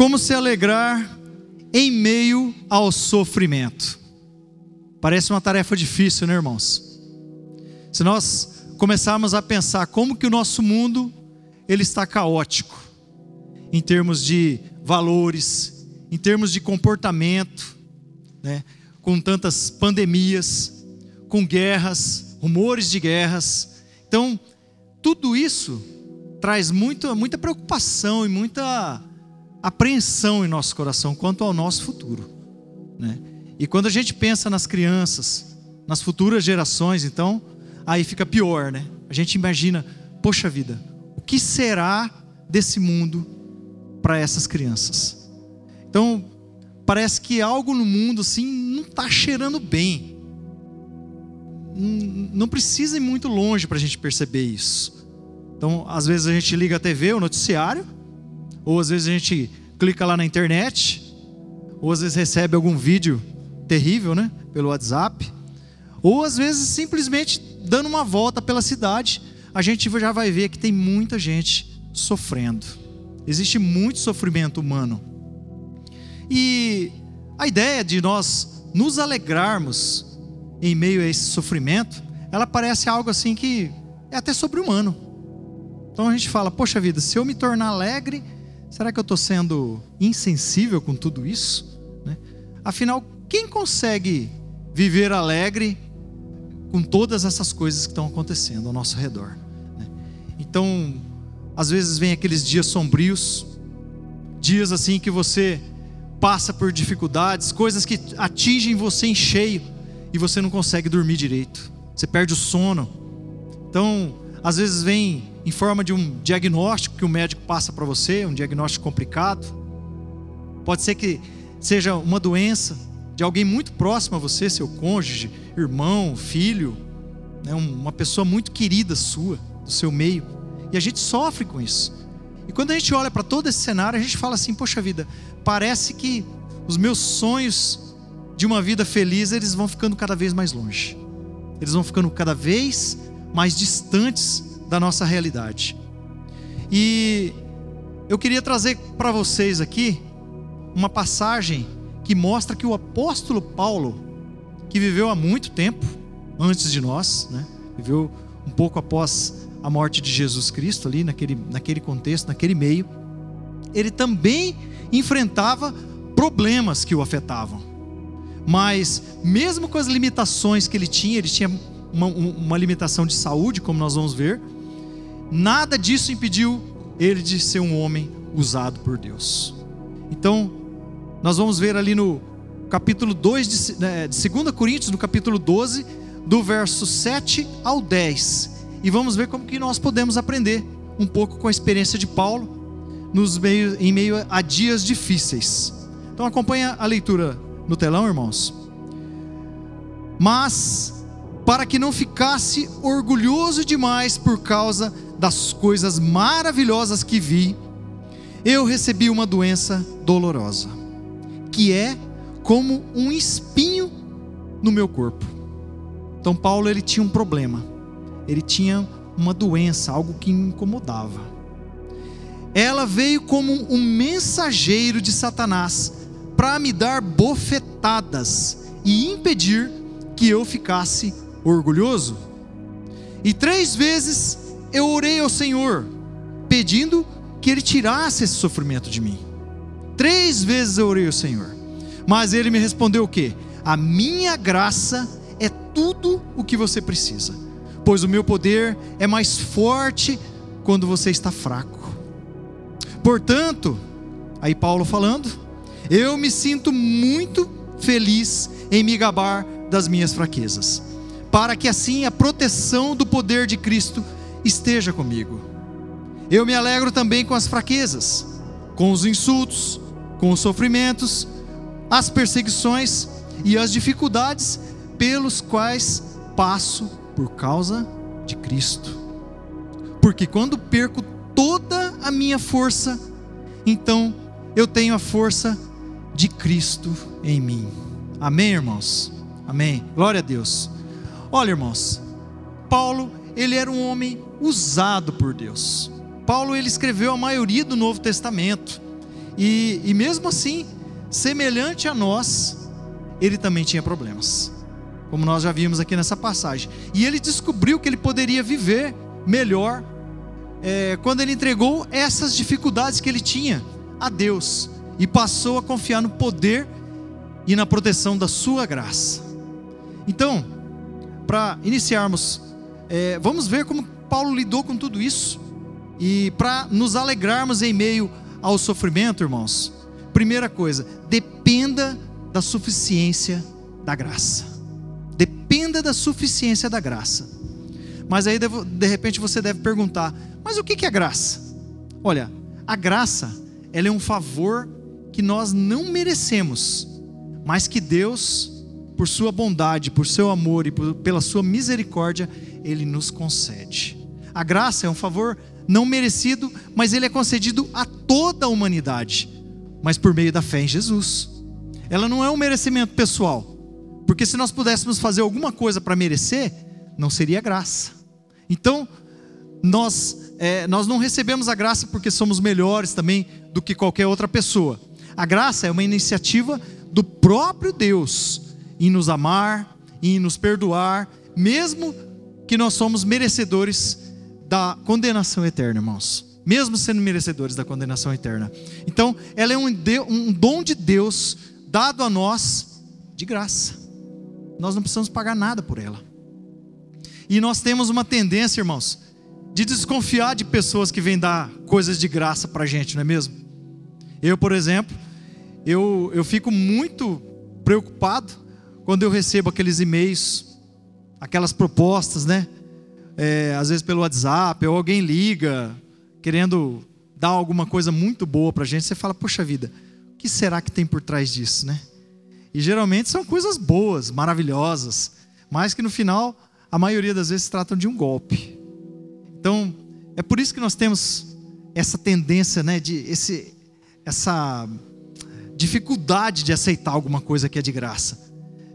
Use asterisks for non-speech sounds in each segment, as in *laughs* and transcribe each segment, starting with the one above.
Como se alegrar em meio ao sofrimento. Parece uma tarefa difícil, né, irmãos? Se nós começarmos a pensar como que o nosso mundo ele está caótico em termos de valores, em termos de comportamento, né? com tantas pandemias, com guerras, rumores de guerras. Então, tudo isso traz muito, muita preocupação e muita apreensão em nosso coração quanto ao nosso futuro. Né? E quando a gente pensa nas crianças, nas futuras gerações, então, aí fica pior, né? A gente imagina, poxa vida, o que será desse mundo para essas crianças? Então, parece que algo no mundo assim não está cheirando bem. Não precisa ir muito longe para a gente perceber isso. Então, às vezes a gente liga a TV, o noticiário, ou às vezes a gente clica lá na internet, ou às vezes recebe algum vídeo terrível, né, pelo WhatsApp, ou às vezes simplesmente dando uma volta pela cidade, a gente já vai ver que tem muita gente sofrendo. Existe muito sofrimento humano. E a ideia de nós nos alegrarmos em meio a esse sofrimento, ela parece algo assim que é até sobre-humano. Então a gente fala, poxa vida, se eu me tornar alegre, será que eu estou sendo insensível com tudo isso? Né? Afinal, quem consegue viver alegre com todas essas coisas que estão acontecendo ao nosso redor? Né? Então, às vezes vem aqueles dias sombrios, dias assim que você passa por dificuldades, coisas que atingem você em cheio e você não consegue dormir direito. Você perde o sono. Então, às vezes vem em forma de um diagnóstico que o médico passa para você, um diagnóstico complicado. Pode ser que seja uma doença de alguém muito próximo a você, seu cônjuge, irmão, filho, né, uma pessoa muito querida sua, do seu meio. E a gente sofre com isso. E quando a gente olha para todo esse cenário, a gente fala assim: poxa vida, parece que os meus sonhos de uma vida feliz eles vão ficando cada vez mais longe. Eles vão ficando cada vez mais distantes da nossa realidade. E eu queria trazer para vocês aqui uma passagem que mostra que o apóstolo Paulo, que viveu há muito tempo antes de nós, né? viveu um pouco após a morte de Jesus Cristo, ali naquele, naquele contexto, naquele meio, ele também enfrentava problemas que o afetavam. Mas, mesmo com as limitações que ele tinha, ele tinha uma, uma limitação de saúde, como nós vamos ver, nada disso impediu ele de ser um homem usado por Deus. Então, nós vamos ver ali no capítulo 2 de, né, de 2 Coríntios, no capítulo 12, do verso 7 ao 10 e vamos ver como que nós podemos aprender um pouco com a experiência de Paulo nos meio, em meio a dias difíceis. Então acompanha a leitura no telão, irmãos. Mas para que não ficasse orgulhoso demais por causa das coisas maravilhosas que vi, eu recebi uma doença dolorosa, que é como um espinho no meu corpo. Então Paulo ele tinha um problema ele tinha uma doença, algo que incomodava. Ela veio como um mensageiro de Satanás para me dar bofetadas e impedir que eu ficasse orgulhoso. E três vezes eu orei ao Senhor, pedindo que Ele tirasse esse sofrimento de mim. Três vezes eu orei ao Senhor, mas Ele me respondeu o que? A minha graça é tudo o que você precisa pois o meu poder é mais forte quando você está fraco. Portanto, aí Paulo falando, eu me sinto muito feliz em me gabar das minhas fraquezas, para que assim a proteção do poder de Cristo esteja comigo. Eu me alegro também com as fraquezas, com os insultos, com os sofrimentos, as perseguições e as dificuldades pelos quais passo por causa de Cristo. Porque quando perco toda a minha força, então eu tenho a força de Cristo em mim. Amém, irmãos? Amém. Glória a Deus. Olha, irmãos, Paulo, ele era um homem usado por Deus. Paulo ele escreveu a maioria do Novo Testamento. E, e mesmo assim, semelhante a nós, ele também tinha problemas, como nós já vimos aqui nessa passagem. E ele descobriu que ele poderia viver melhor é, quando ele entregou essas dificuldades que ele tinha a Deus e passou a confiar no poder e na proteção da Sua graça. Então, para iniciarmos, é, vamos ver como Paulo lidou com tudo isso e para nos alegrarmos em meio ao sofrimento, irmãos. Primeira coisa, dependa da suficiência da graça. Dependa da suficiência da graça. Mas aí de repente você deve perguntar: mas o que é graça? Olha, a graça ela é um favor que nós não merecemos, mas que Deus, por sua bondade, por seu amor e por, pela sua misericórdia, ele nos concede. A graça é um favor não merecido, mas ele é concedido a toda a humanidade, mas por meio da fé em Jesus. Ela não é um merecimento pessoal, porque se nós pudéssemos fazer alguma coisa para merecer, não seria graça. Então, nós, é, nós não recebemos a graça porque somos melhores também do que qualquer outra pessoa. A graça é uma iniciativa do próprio Deus em nos amar, em nos perdoar, mesmo que nós somos merecedores da condenação eterna, irmãos. Mesmo sendo merecedores da condenação eterna. Então, ela é um, um dom de Deus dado a nós de graça. Nós não precisamos pagar nada por ela. E nós temos uma tendência, irmãos, de desconfiar de pessoas que vêm dar coisas de graça para gente, não é mesmo? Eu, por exemplo, eu, eu fico muito preocupado quando eu recebo aqueles e-mails, aquelas propostas, né? É, às vezes pelo WhatsApp, ou alguém liga querendo dar alguma coisa muito boa para a gente, você fala, poxa vida, o que será que tem por trás disso, né? E geralmente são coisas boas, maravilhosas, mas que no final, a maioria das vezes tratam de um golpe. Então, é por isso que nós temos essa tendência, né, de esse, essa dificuldade de aceitar alguma coisa que é de graça,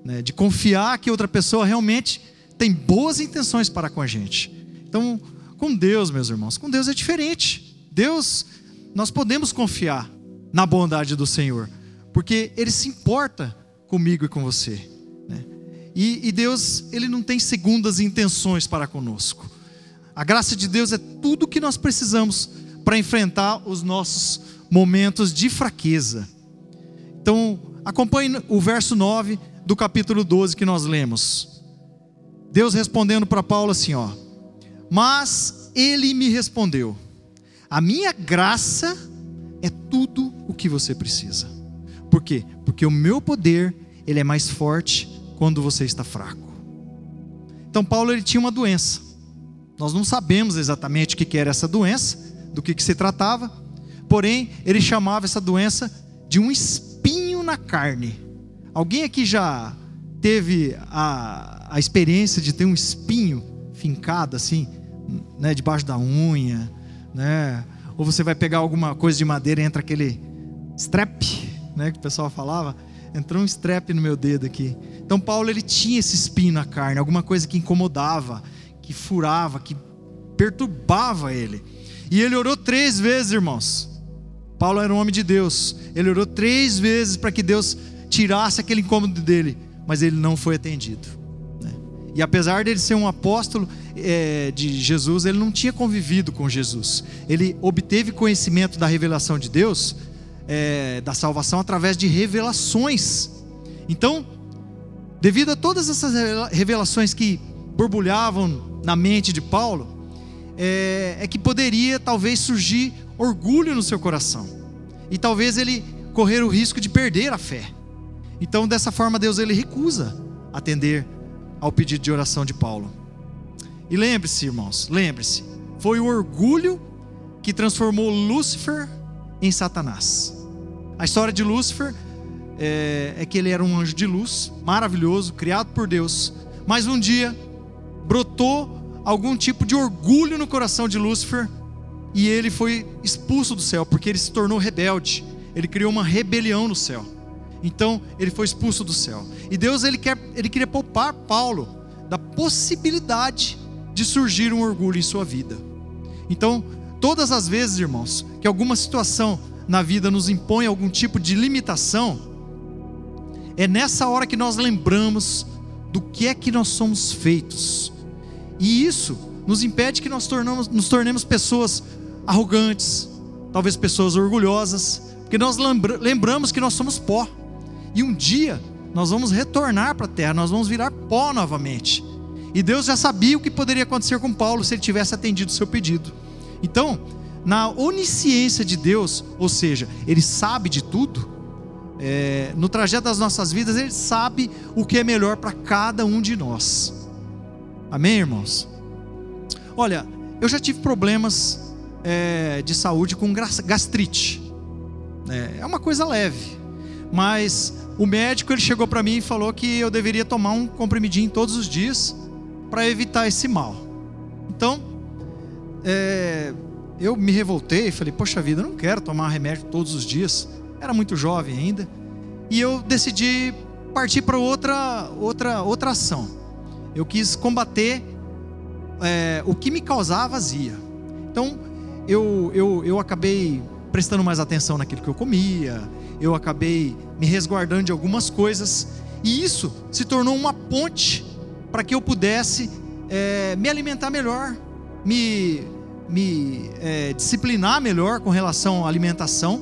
né, de confiar que outra pessoa realmente tem boas intenções para com a gente. Então, com Deus, meus irmãos, com Deus é diferente. Deus, nós podemos confiar na bondade do Senhor, porque Ele se importa comigo e com você. Né? E, e Deus, Ele não tem segundas intenções para conosco. A graça de Deus é tudo o que nós precisamos para enfrentar os nossos momentos de fraqueza. Então, acompanhe o verso 9 do capítulo 12 que nós lemos. Deus respondendo para Paulo assim, ó: "Mas ele me respondeu: A minha graça é tudo o que você precisa. Por quê? Porque o meu poder, ele é mais forte quando você está fraco." Então Paulo ele tinha uma doença. Nós não sabemos exatamente o que era essa doença, do que, que se tratava, porém, ele chamava essa doença de um espinho na carne. Alguém aqui já teve a, a experiência de ter um espinho fincado assim, né, debaixo da unha, né? Ou você vai pegar alguma coisa de madeira e entra aquele strep, né, que o pessoal falava, entrou um strep no meu dedo aqui. Então Paulo ele tinha esse espinho na carne, alguma coisa que incomodava, que furava, que perturbava ele. E ele orou três vezes, irmãos. Paulo era um homem de Deus. Ele orou três vezes para que Deus tirasse aquele incômodo dele, mas ele não foi atendido. E apesar dele ser um apóstolo é, de Jesus, ele não tinha convivido com Jesus. Ele obteve conhecimento da revelação de Deus, é, da salvação, através de revelações. Então, devido a todas essas revelações que borbulhavam na mente de Paulo é, é que poderia talvez surgir orgulho no seu coração e talvez ele correr o risco de perder a fé. Então, dessa forma, Deus ele recusa atender ao pedido de oração de Paulo. E lembre-se, irmãos, lembre-se, foi o orgulho que transformou Lúcifer em Satanás. A história de Lúcifer é, é, que ele era um anjo de luz, maravilhoso, criado por Deus, mas um dia brotou algum tipo de orgulho no coração de Lúcifer e ele foi expulso do céu, porque ele se tornou rebelde. Ele criou uma rebelião no céu. Então, ele foi expulso do céu. E Deus ele quer ele queria poupar Paulo da possibilidade de surgir um orgulho em sua vida. Então, todas as vezes, irmãos, que alguma situação na vida nos impõe algum tipo de limitação, é nessa hora que nós lembramos do que é que nós somos feitos. E isso nos impede que nós tornamos, nos tornemos pessoas arrogantes, talvez pessoas orgulhosas, porque nós lembra, lembramos que nós somos pó. E um dia nós vamos retornar para a terra, nós vamos virar pó novamente. E Deus já sabia o que poderia acontecer com Paulo se ele tivesse atendido o seu pedido. Então, na onisciência de Deus, ou seja, Ele sabe de tudo, é, no trajeto das nossas vidas, Ele sabe o que é melhor para cada um de nós. Amém, irmãos? Olha, eu já tive problemas é, de saúde com gastrite. É, é uma coisa leve, mas o médico ele chegou para mim e falou que eu deveria tomar um comprimidinho todos os dias para evitar esse mal. Então, é, eu me revoltei, falei, poxa vida, eu não quero tomar remédio todos os dias. Era muito jovem ainda. E eu decidi partir para outra, outra, outra ação. Eu quis combater é, o que me causava azia. Então, eu, eu, eu acabei prestando mais atenção naquilo que eu comia, eu acabei me resguardando de algumas coisas, e isso se tornou uma ponte para que eu pudesse é, me alimentar melhor, me, me é, disciplinar melhor com relação à alimentação.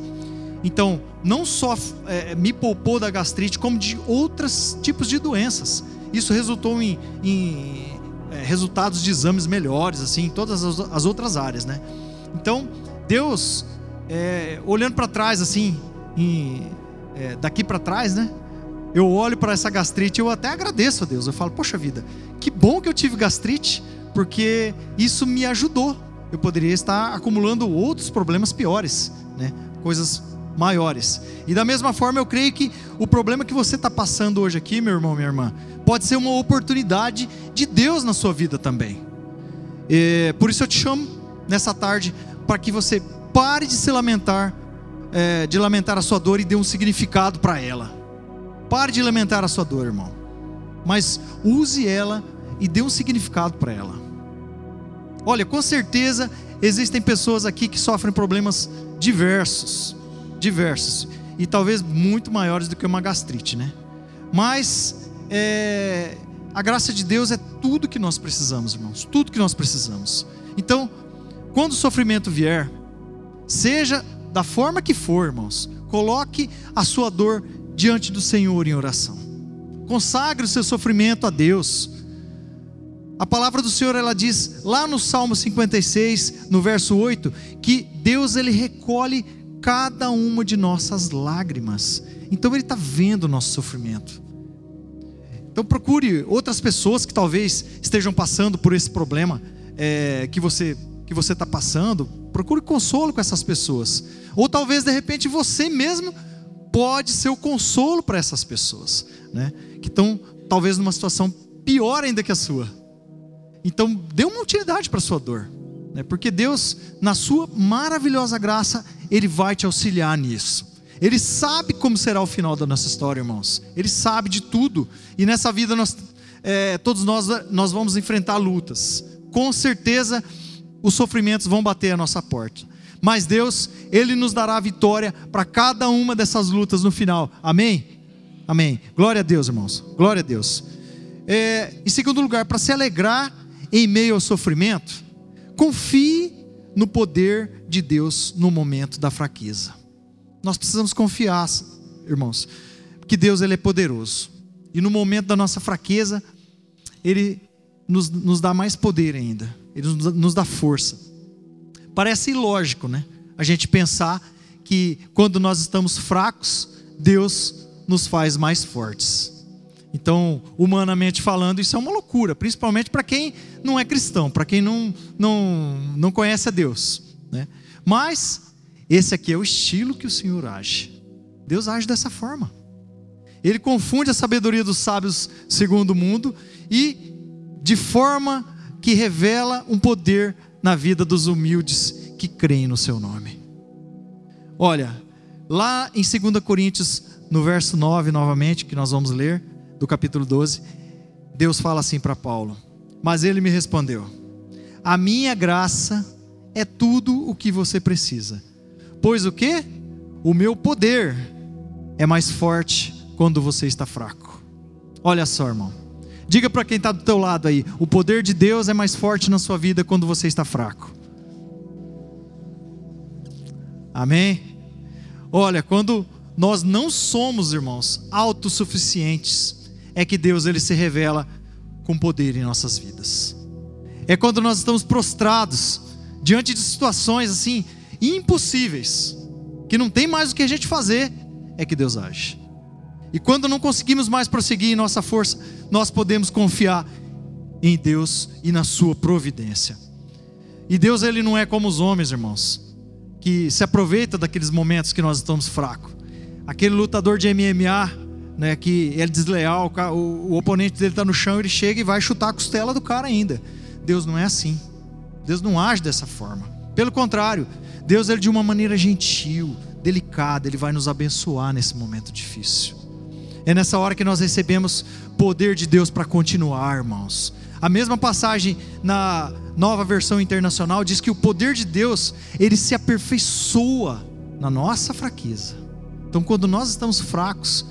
Então, não só é, me poupou da gastrite, como de outros tipos de doenças. Isso resultou em, em é, resultados de exames melhores, assim, em todas as, as outras áreas, né? Então, Deus, é, olhando para trás, assim, em, é, daqui para trás, né? Eu olho para essa gastrite, eu até agradeço a Deus. Eu falo, poxa vida, que bom que eu tive gastrite, porque isso me ajudou. Eu poderia estar acumulando outros problemas piores, né? Coisas maiores. E da mesma forma, eu creio que o problema que você está passando hoje aqui, meu irmão, minha irmã, pode ser uma oportunidade de Deus na sua vida também. E, por isso eu te chamo nessa tarde para que você pare de se lamentar, é, de lamentar a sua dor e dê um significado para ela. Pare de lamentar a sua dor, irmão, mas use ela e dê um significado para ela. Olha, com certeza existem pessoas aqui que sofrem problemas diversos, diversos, e talvez muito maiores do que uma gastrite, né? Mas é, a graça de Deus é tudo que nós precisamos, irmãos, tudo que nós precisamos. Então, quando o sofrimento vier, seja da forma que for, irmãos, coloque a sua dor diante do Senhor em oração. Consagre o seu sofrimento a Deus. A palavra do Senhor ela diz lá no Salmo 56, no verso 8, que Deus ele recolhe cada uma de nossas lágrimas. Então ele está vendo o nosso sofrimento. Então procure outras pessoas que talvez estejam passando por esse problema é, que você que você está passando. Procure consolo com essas pessoas. Ou talvez de repente você mesmo pode ser o consolo para essas pessoas, né? Que estão talvez numa situação pior ainda que a sua. Então dê uma utilidade para a sua dor, né? Porque Deus, na sua maravilhosa graça, ele vai te auxiliar nisso. Ele sabe como será o final da nossa história, irmãos. Ele sabe de tudo. E nessa vida nós, é, todos nós, nós vamos enfrentar lutas. Com certeza, os sofrimentos vão bater a nossa porta. Mas Deus, Ele nos dará vitória para cada uma dessas lutas no final. Amém? Amém. Glória a Deus, irmãos. Glória a Deus. É, em segundo lugar, para se alegrar em meio ao sofrimento, confie no poder de Deus no momento da fraqueza. Nós precisamos confiar, irmãos, que Deus ele é poderoso. E no momento da nossa fraqueza, Ele nos, nos dá mais poder ainda. Ele nos, dá força. Parece ilógico, né? A gente pensar que quando nós estamos fracos, Deus nos faz mais fortes. Então, humanamente falando, isso é uma loucura, principalmente para quem não é cristão, para quem não, não, não conhece a Deus. Né? Mas esse aqui é o estilo que o Senhor age. Deus age dessa forma. Ele confunde a sabedoria dos sábios segundo o mundo e de forma que revela um poder na vida dos humildes que creem no seu nome. Olha, lá em 2 Coríntios, no verso 9, novamente, que nós vamos ler, do capítulo 12, Deus fala assim para Paulo: Mas ele me respondeu: A minha graça é tudo o que você precisa Pois o que? o meu poder é mais forte quando você está fraco. Olha só, irmão. Diga para quem está do teu lado aí, o poder de Deus é mais forte na sua vida quando você está fraco. Amém? Olha, quando nós não somos, irmãos, autossuficientes, é que Deus ele se revela com poder em nossas vidas. É quando nós estamos prostrados diante de situações assim impossíveis, que não tem mais o que a gente fazer, é que Deus age. E quando não conseguimos mais prosseguir em nossa força, nós podemos confiar em Deus e na sua providência. E Deus ele não é como os homens, irmãos, que se aproveita daqueles momentos que nós estamos fracos. Aquele lutador de MMA, né, que é desleal, o, oponente dele está no chão, ele chega e vai chutar a costela do cara ainda. Deus não é assim. Deus não age dessa forma. Pelo contrário, Deus ele de uma maneira gentil, delicada, ele vai nos abençoar nesse momento difícil. É nessa hora que nós recebemos poder de Deus para continuar, irmãos. A mesma passagem na nova versão internacional diz que o poder de Deus, ele se aperfeiçoa na nossa fraqueza. Então, quando nós estamos fracos,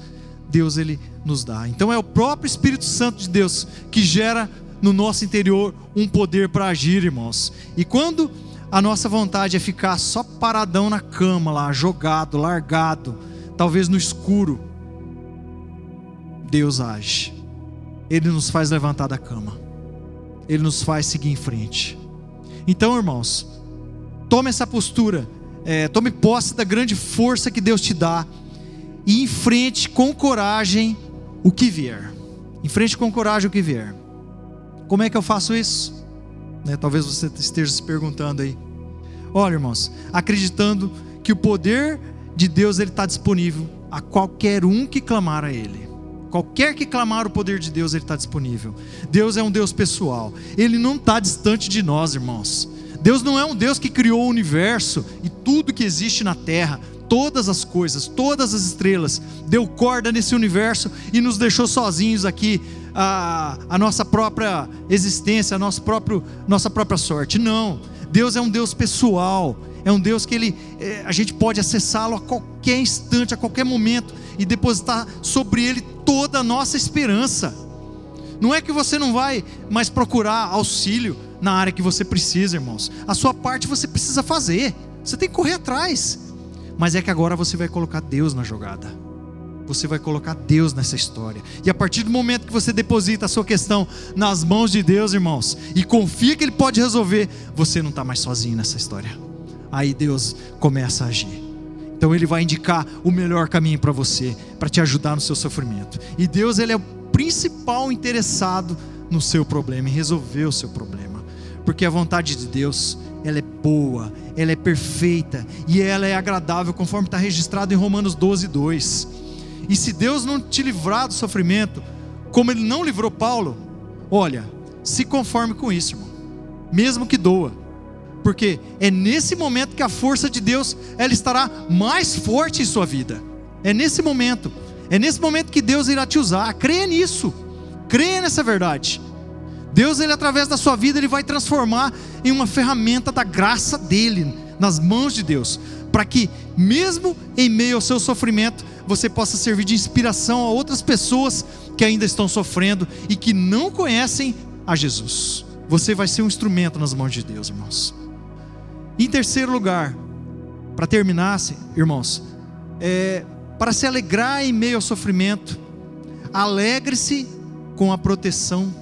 Deus ele nos dá. Então é o próprio Espírito Santo de Deus que gera no nosso interior um poder para agir, irmãos. E quando a nossa vontade é ficar só paradão na cama lá, jogado, largado, talvez no escuro, Deus age. Ele nos faz levantar da cama. Ele nos faz seguir em frente. Então, irmãos, tome essa postura é, tome posse da grande força que Deus te dá e enfrente com coragem o que vier. Enfrente com coragem o que vier. Como é que eu faço isso? Né, talvez você esteja se perguntando aí. Olha, irmãos, acreditando que o poder de Deus ele está disponível a qualquer um que clamar a Ele. Qualquer que clamar o poder de Deus, ele está disponível. Deus é um Deus pessoal. Ele não está distante de nós, irmãos. Deus não é um Deus que criou o universo e tudo que existe na terra, todas as coisas, todas as estrelas, deu corda nesse universo e nos deixou sozinhos aqui a, a nossa própria existência, a nosso próprio, nossa própria sorte. Não, Deus é um Deus pessoal, é um Deus que ele, é, a gente pode acessá-lo a qualquer instante, a qualquer momento e depositar sobre ele toda a nossa esperança. Não é que você não vai mais procurar auxílio na área que você precisa, irmãos. A sua parte você precisa fazer. Você tem que correr atrás. Mas é que agora você vai colocar Deus na jogada. Você vai colocar Deus nessa história. E a partir do momento que você deposita a sua questão nas mãos de Deus, irmãos, e confia que Ele pode resolver, você não está mais sozinho nessa história. Aí Deus começa a agir. Então Ele vai indicar o melhor caminho para você, para te ajudar no seu sofrimento. E Deus, Ele é principal interessado no seu problema, em resolver o seu problema. Porque a vontade de Deus, ela é boa, ela é perfeita e ela é agradável, conforme está registrado em Romanos 12, 2. E se Deus não te livrar do sofrimento, como Ele não livrou Paulo, olha, se conforme com isso, irmão, mesmo que doa, porque é nesse momento que a força de Deus ela estará mais forte em sua vida. É nesse momento. É nesse momento que Deus irá te usar. Creia nisso. Creia nessa verdade. Deus, ele através da sua vida, ele vai transformar em uma ferramenta da graça dele nas mãos de Deus, para que mesmo em meio ao seu sofrimento, você possa servir de inspiração a outras pessoas que ainda estão sofrendo e que não conhecem a Jesus. Você vai ser um instrumento nas mãos de Deus, irmãos. Em terceiro lugar, para terminar, irmãos, é, para se alegrar em meio ao sofrimento. Alegre-se com a proteção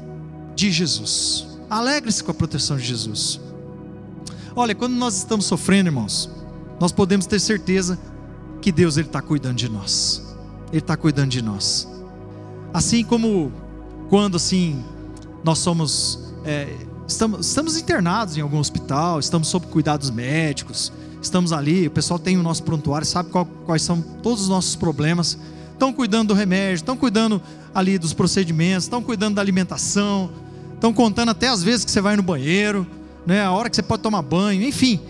de Jesus. Alegre-se com a proteção de Jesus. Olha, quando nós estamos sofrendo, irmãos, nós podemos ter certeza que Deus ele está cuidando de nós. Ele está cuidando de nós. Assim como quando assim nós somos é, estamos, estamos internados em algum hospital, estamos sob cuidados médicos, estamos ali, o pessoal tem o nosso prontuário, sabe qual, quais são todos os nossos problemas, estão cuidando do remédio, estão cuidando ali dos procedimentos, estão cuidando da alimentação, estão contando até as vezes que você vai no banheiro, né, a hora que você pode tomar banho, enfim,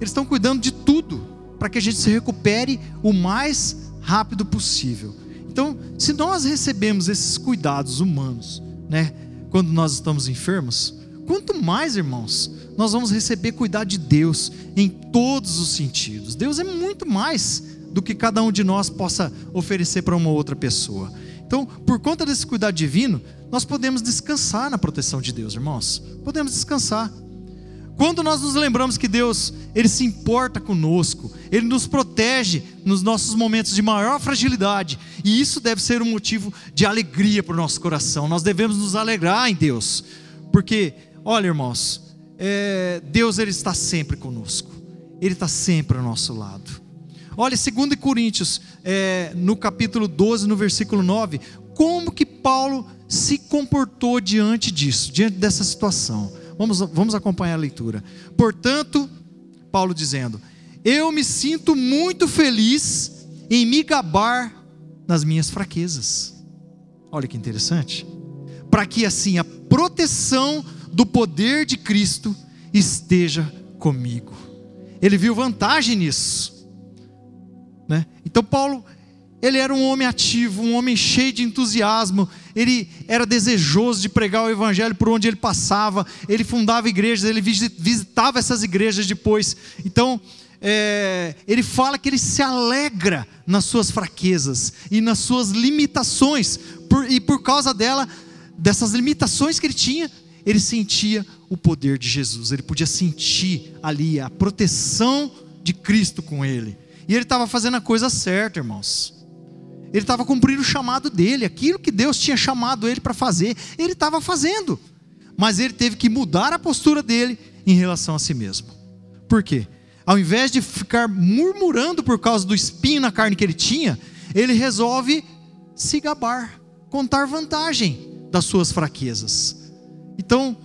eles estão cuidando de tudo para que a gente se recupere o mais rápido possível. Então, se nós recebemos esses cuidados humanos, né, quando nós estamos enfermos, quanto mais, irmãos, nós vamos receber cuidado de Deus em todos os sentidos. Deus é muito mais do que cada um de nós possa oferecer para uma outra pessoa. Então, por conta desse cuidado divino, nós podemos descansar na proteção de Deus, irmãos. Podemos descansar. Quando nós nos lembramos que Deus, Ele se importa conosco, Ele nos protege nos nossos momentos de maior fragilidade, e isso deve ser um motivo de alegria para o nosso coração. Nós devemos nos alegrar em Deus, porque, olha, irmãos, é, Deus Ele está sempre conosco, Ele está sempre ao nosso lado. Olha, 2 Coríntios, é, no capítulo 12, no versículo 9, como que Paulo se comportou diante disso, diante dessa situação. Vamos, vamos acompanhar a leitura. Portanto, Paulo dizendo: Eu me sinto muito feliz em me gabar nas minhas fraquezas. Olha que interessante. Para que assim a proteção do poder de Cristo esteja comigo. Ele viu vantagem nisso. Né? Então, Paulo ele era um homem ativo, um homem cheio de entusiasmo, ele era desejoso de pregar o evangelho por onde ele passava, ele fundava igrejas, ele visitava essas igrejas depois. Então, é, ele fala que ele se alegra nas suas fraquezas e nas suas limitações, por, e por causa dela, dessas limitações que ele tinha, ele sentia o poder de Jesus, ele podia sentir ali a proteção de Cristo com ele, e ele estava fazendo a coisa certa, irmãos. Ele estava cumprindo o chamado dele, aquilo que Deus tinha chamado ele para fazer, ele estava fazendo. Mas ele teve que mudar a postura dele em relação a si mesmo. Por quê? Ao invés de ficar murmurando por causa do espinho na carne que ele tinha, ele resolve se gabar, contar vantagem das suas fraquezas. Então,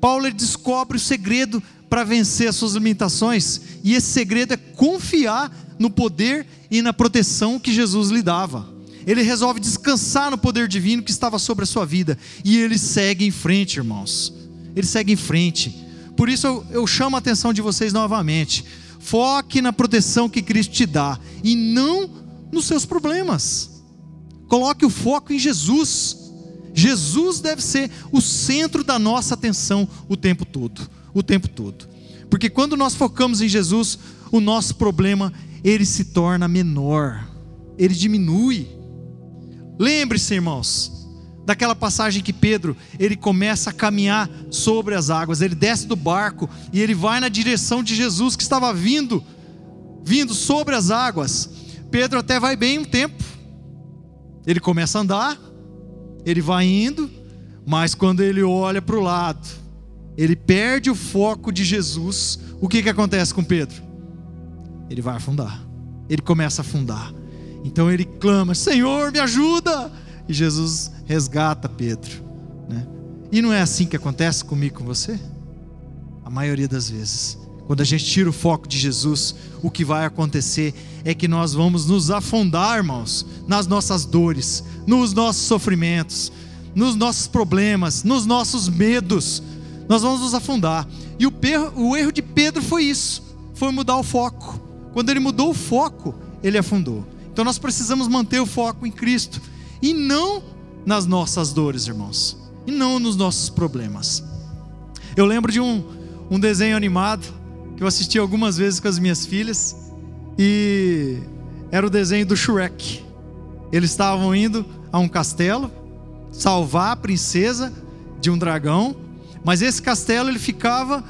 Paulo descobre o segredo para vencer as suas limitações, e esse segredo é confiar no poder e na proteção que Jesus lhe dava. Ele resolve descansar no poder divino que estava sobre a sua vida. E ele segue em frente, irmãos. Ele segue em frente. Por isso eu, eu chamo a atenção de vocês novamente. Foque na proteção que Cristo te dá e não nos seus problemas. Coloque o foco em Jesus. Jesus deve ser o centro da nossa atenção o tempo todo, o tempo todo. Porque quando nós focamos em Jesus, o nosso problema ele se torna menor, ele diminui. Lembre-se, irmãos, daquela passagem que Pedro, ele começa a caminhar sobre as águas, ele desce do barco e ele vai na direção de Jesus que estava vindo, vindo sobre as águas. Pedro até vai bem um tempo. Ele começa a andar, ele vai indo, mas quando ele olha para o lado, ele perde o foco de Jesus. O que, que acontece com Pedro? ele vai afundar. Ele começa a afundar. Então ele clama: Senhor, me ajuda! E Jesus resgata Pedro. Né? E não é assim que acontece comigo com você? A maioria das vezes. Quando a gente tira o foco de Jesus, o que vai acontecer é que nós vamos nos afundar, irmãos, nas nossas dores, nos nossos sofrimentos, nos nossos problemas, nos nossos medos. Nós vamos nos afundar. E o, o erro de Pedro foi isso: foi mudar o foco. Quando ele mudou o foco, ele afundou. Então nós precisamos manter o foco em Cristo e não nas nossas dores, irmãos, e não nos nossos problemas. Eu lembro de um, um desenho animado eu assisti algumas vezes com as minhas filhas e era o desenho do Shrek. Eles estavam indo a um castelo salvar a princesa de um dragão, mas esse castelo ele ficava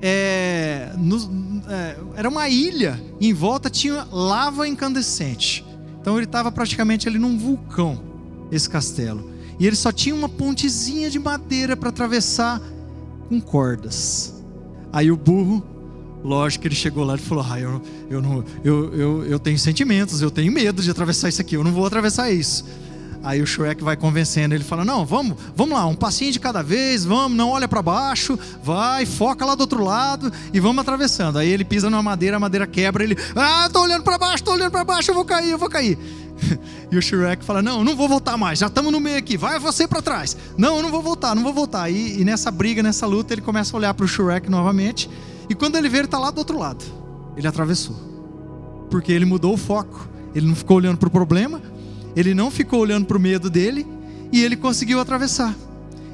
é, no, é, era uma ilha, em volta tinha lava incandescente. Então ele estava praticamente ali num vulcão, esse castelo. E ele só tinha uma pontezinha de madeira para atravessar com cordas. Aí o burro, lógico que ele chegou lá e falou: ah, eu, eu, não, eu, eu, eu tenho sentimentos, eu tenho medo de atravessar isso aqui, eu não vou atravessar isso. Aí o Shrek vai convencendo, ele fala: Não, vamos, vamos lá, um passinho de cada vez, vamos, não olha para baixo, vai, foca lá do outro lado e vamos atravessando. Aí ele pisa numa madeira, a madeira quebra, ele: Ah, tô olhando para baixo, tô olhando para baixo, eu vou cair, eu vou cair. *laughs* E o Shrek fala: Não, não vou voltar mais, já estamos no meio aqui, vai você para trás. Não, não vou voltar, não vou voltar. E, e, nessa briga, nessa luta, ele começa a olhar para o Shrek novamente. E quando ele vê, ele está lá do outro lado. Ele atravessou, porque ele mudou o foco. Ele não ficou olhando para o problema, ele não ficou olhando para o medo dele e ele conseguiu atravessar.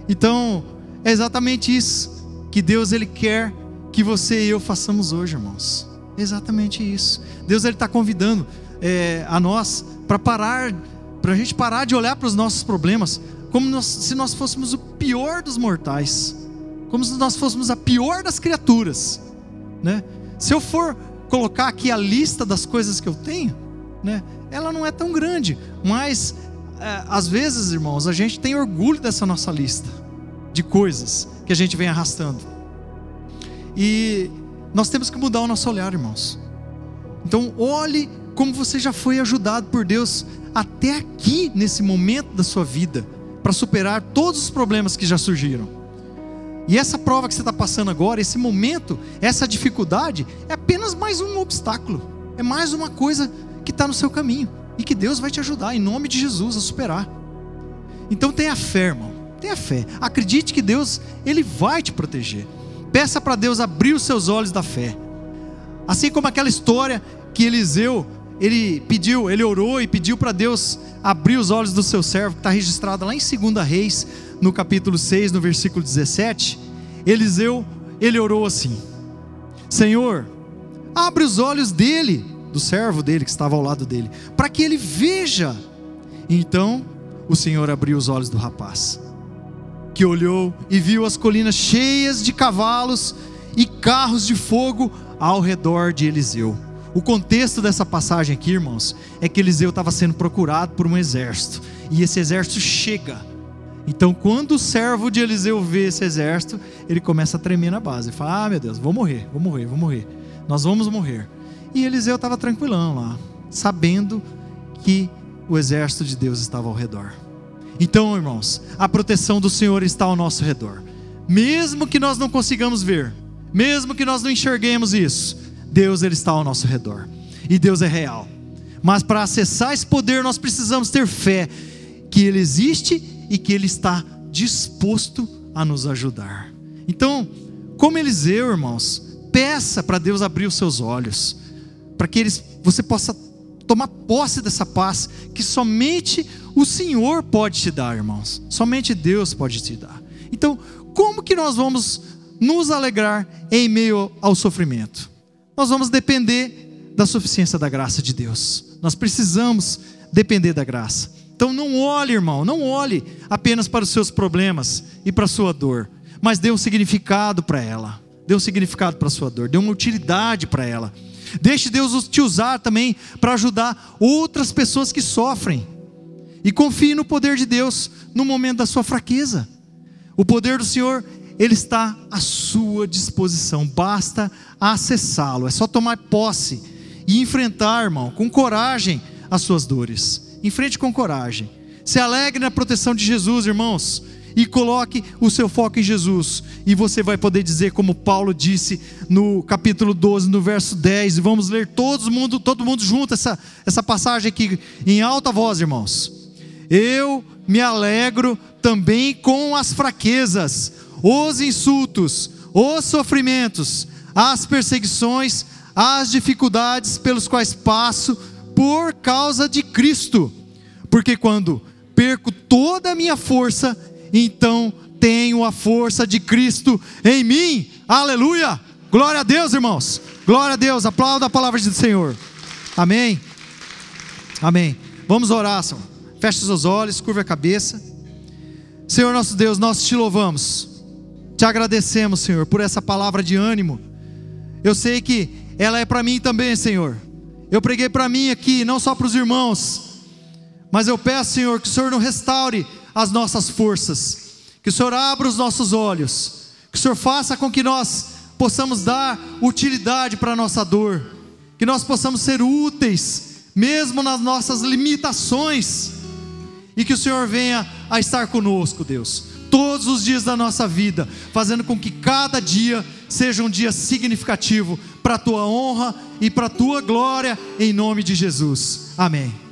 Então, é exatamente isso que Deus ele quer que você e eu façamos hoje, irmãos. Exatamente isso. Deus ele está convidando. é, a nós para parar, para a gente parar de olhar para os nossos problemas como nós, se nós fôssemos o pior dos mortais, como se nós fôssemos a pior das criaturas, né? Se eu for colocar aqui a lista das coisas que eu tenho, né? Ela não é tão grande, mas é, às vezes, irmãos, a gente tem orgulho dessa nossa lista de coisas que a gente vem arrastando. E nós temos que mudar o nosso olhar, irmãos. Então, olhe como você já foi ajudado por Deus até aqui nesse momento da sua vida para superar todos os problemas que já surgiram. E essa prova que você está passando agora, esse momento, essa dificuldade, é apenas mais um obstáculo, é mais uma coisa que está no seu caminho e que Deus vai te ajudar, em nome de Jesus, a superar. Então tenha fé, irmão, tenha fé, acredite que Deus, Ele vai te proteger. Peça para Deus abrir os seus olhos da fé, assim como aquela história que Eliseu ele pediu, ele orou e pediu para Deus abrir os olhos do seu servo, que está registrado lá em 2 Reis, no capítulo 6, no versículo 17. Eliseu, ele orou assim: Senhor, abre os olhos dele, do servo dele que estava ao lado dele, para que ele veja. Então o Senhor abriu os olhos do rapaz, que olhou e viu as colinas cheias de cavalos e carros de fogo ao redor de Eliseu. O contexto dessa passagem aqui, irmãos, é que Eliseu estava sendo procurado por um exército, e esse exército chega. Então, quando o servo de Eliseu vê esse exército, ele começa a tremer na base. Ele fala: Ah, meu Deus, vou morrer, vou morrer, vou morrer. Nós vamos morrer. E Eliseu estava tranquilão lá, sabendo que o exército de Deus estava ao redor. Então, irmãos, a proteção do Senhor está ao nosso redor. Mesmo que nós não consigamos ver, mesmo que nós não enxerguemos isso, Deus ele está ao nosso redor. E Deus é real. Mas para acessar esse poder nós precisamos ter fé que ele existe e que ele está disposto a nos ajudar. Então, como Eliseu, irmãos, peça para Deus abrir os seus olhos, para que eles, você possa tomar posse dessa paz que somente o Senhor pode te dar, irmãos. Somente Deus pode te dar. Então, como que nós vamos nos alegrar em meio ao sofrimento? nós vamos depender da suficiência da graça de Deus. Nós precisamos depender da graça. Então não olhe, irmão, não olhe apenas para os seus problemas e para a sua dor, mas dê um significado para ela. Dê um significado para a sua dor, dê uma utilidade para ela. Deixe Deus te usar também para ajudar outras pessoas que sofrem. E confie no poder de Deus no momento da sua fraqueza. O poder do Senhor ele está à sua disposição, basta acessá-lo, é só tomar posse e enfrentar, irmão, com coragem as suas dores. Enfrente com coragem. Se alegre na proteção de Jesus, irmãos, e coloque o seu foco em Jesus, e você vai poder dizer, como Paulo disse no capítulo 12, no verso 10, e vamos ler todo mundo, todo mundo junto essa, essa passagem aqui em alta voz, irmãos. Eu me alegro também com as fraquezas os insultos, os sofrimentos, as perseguições, as dificuldades pelos quais passo por causa de Cristo. Porque quando perco toda a minha força, então tenho a força de Cristo em mim. Aleluia! Glória a Deus, irmãos. Glória a Deus. Aplauda a palavra do Senhor. Amém. Amém. Vamos orar, Senhor. Feche seus olhos, curva a cabeça. Senhor nosso Deus, nós te louvamos. Te agradecemos, Senhor, por essa palavra de ânimo. Eu sei que ela é para mim também, Senhor. Eu preguei para mim aqui, não só para os irmãos, mas eu peço, Senhor, que o Senhor não restaure as nossas forças, que o Senhor abra os nossos olhos, que o Senhor faça com que nós possamos dar utilidade para a nossa dor, que nós possamos ser úteis, mesmo nas nossas limitações, e que o Senhor venha a estar conosco, Deus todos os dias da nossa vida, fazendo com que cada dia seja um dia significativo para a tua honra e para a tua glória, em nome de Jesus. Amém.